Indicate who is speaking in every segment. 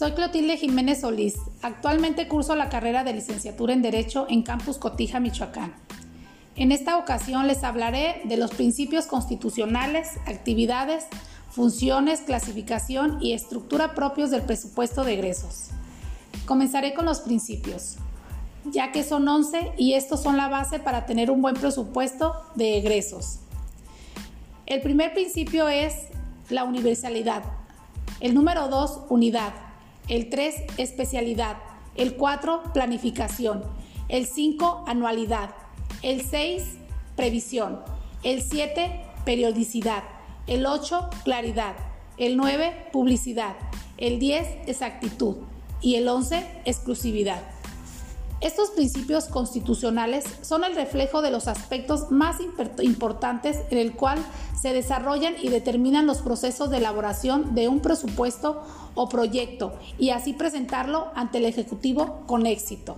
Speaker 1: Soy Clotilde Jiménez Solís. Actualmente curso la carrera de licenciatura en Derecho en Campus Cotija, Michoacán. En esta ocasión les hablaré de los principios constitucionales, actividades, funciones, clasificación y estructura propios del presupuesto de egresos. Comenzaré con los principios, ya que son 11 y estos son la base para tener un buen presupuesto de egresos. El primer principio es la universalidad. El número 2, unidad. El 3, especialidad. El 4, planificación. El 5, anualidad. El 6, previsión. El 7, periodicidad. El 8, claridad. El 9, publicidad. El 10, exactitud. Y el 11, exclusividad. Estos principios constitucionales son el reflejo de los aspectos más importantes en el cual se desarrollan y determinan los procesos de elaboración de un presupuesto o proyecto y así presentarlo ante el Ejecutivo con éxito.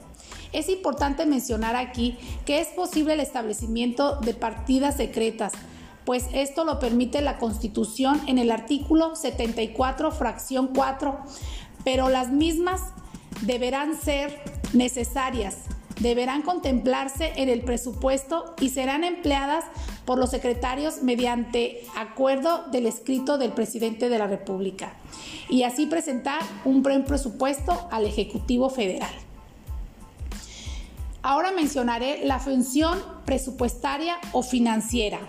Speaker 1: Es importante mencionar aquí que es posible el establecimiento de partidas secretas, pues esto lo permite la Constitución en el artículo 74, fracción 4, pero las mismas deberán ser necesarias deberán contemplarse en el presupuesto y serán empleadas por los secretarios mediante acuerdo del escrito del presidente de la República y así presentar un buen presupuesto al Ejecutivo Federal. Ahora mencionaré la función presupuestaria o financiera.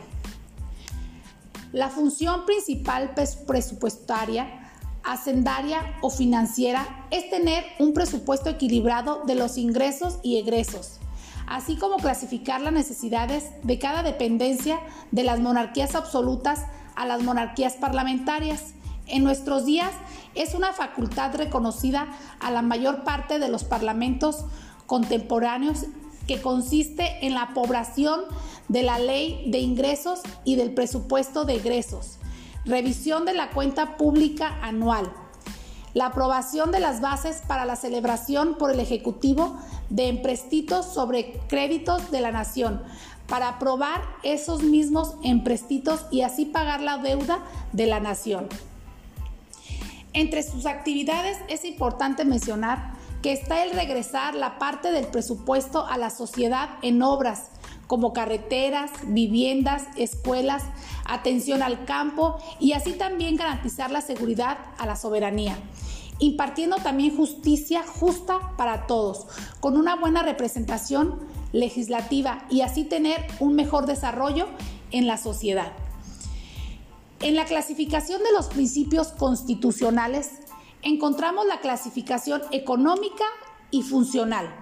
Speaker 1: La función principal presupuestaria hacendaria o financiera es tener un presupuesto equilibrado de los ingresos y egresos, así como clasificar las necesidades de cada dependencia de las monarquías absolutas a las monarquías parlamentarias. En nuestros días es una facultad reconocida a la mayor parte de los parlamentos contemporáneos que consiste en la población de la ley de ingresos y del presupuesto de egresos Revisión de la cuenta pública anual. La aprobación de las bases para la celebración por el Ejecutivo de emprestitos sobre créditos de la nación para aprobar esos mismos emprestitos y así pagar la deuda de la nación. Entre sus actividades es importante mencionar que está el regresar la parte del presupuesto a la sociedad en obras como carreteras, viviendas, escuelas, atención al campo y así también garantizar la seguridad a la soberanía impartiendo también justicia justa para todos, con una buena representación legislativa y así tener un mejor desarrollo en la sociedad. En la clasificación de los principios constitucionales encontramos la clasificación económica y funcional.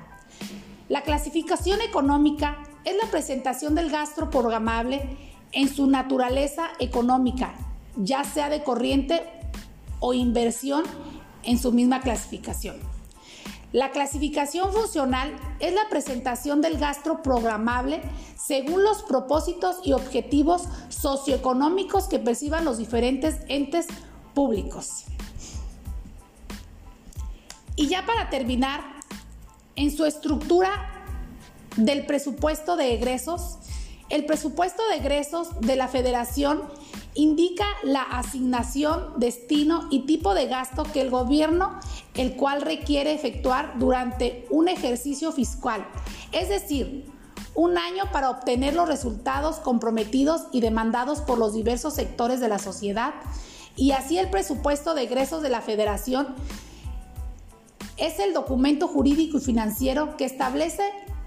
Speaker 1: La clasificación económica es la presentación del gasto programable en su naturaleza económica, ya sea de corriente o inversión en su misma clasificación. La clasificación funcional es la presentación del gasto programable según los propósitos y objetivos socioeconómicos que perciban los diferentes entes públicos. Y ya para terminar, en su estructura del presupuesto de egresos. El presupuesto de egresos de la federación indica la asignación, destino y tipo de gasto que el gobierno el cual requiere efectuar durante un ejercicio fiscal, es decir, un año para obtener los resultados comprometidos y demandados por los diversos sectores de la sociedad y así el presupuesto de egresos de la federación es el documento jurídico y financiero que establece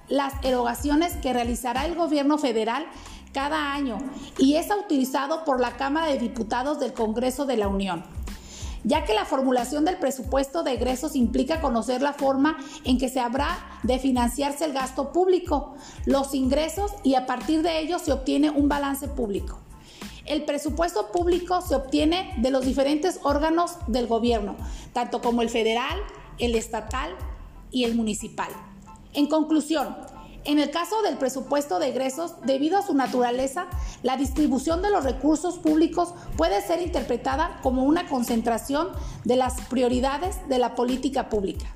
Speaker 1: las erogaciones que realizará el gobierno federal cada año y es utilizado por la Cámara de Diputados del Congreso de la Unión ya que la formulación del presupuesto de egresos implica conocer la forma en que se habrá de financiarse el gasto público, los ingresos y a partir de ello se obtiene un balance público. El presupuesto público se obtiene de los diferentes órganos del gobierno, tanto como el federal, el estatal y el municipal. En conclusión, en el caso del presupuesto de egresos, debido a su naturaleza, la distribución de los recursos públicos puede ser interpretada como una concentración de las prioridades de la política pública.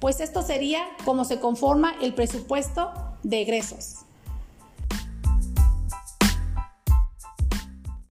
Speaker 1: Pues esto sería como se conforma el presupuesto de egresos.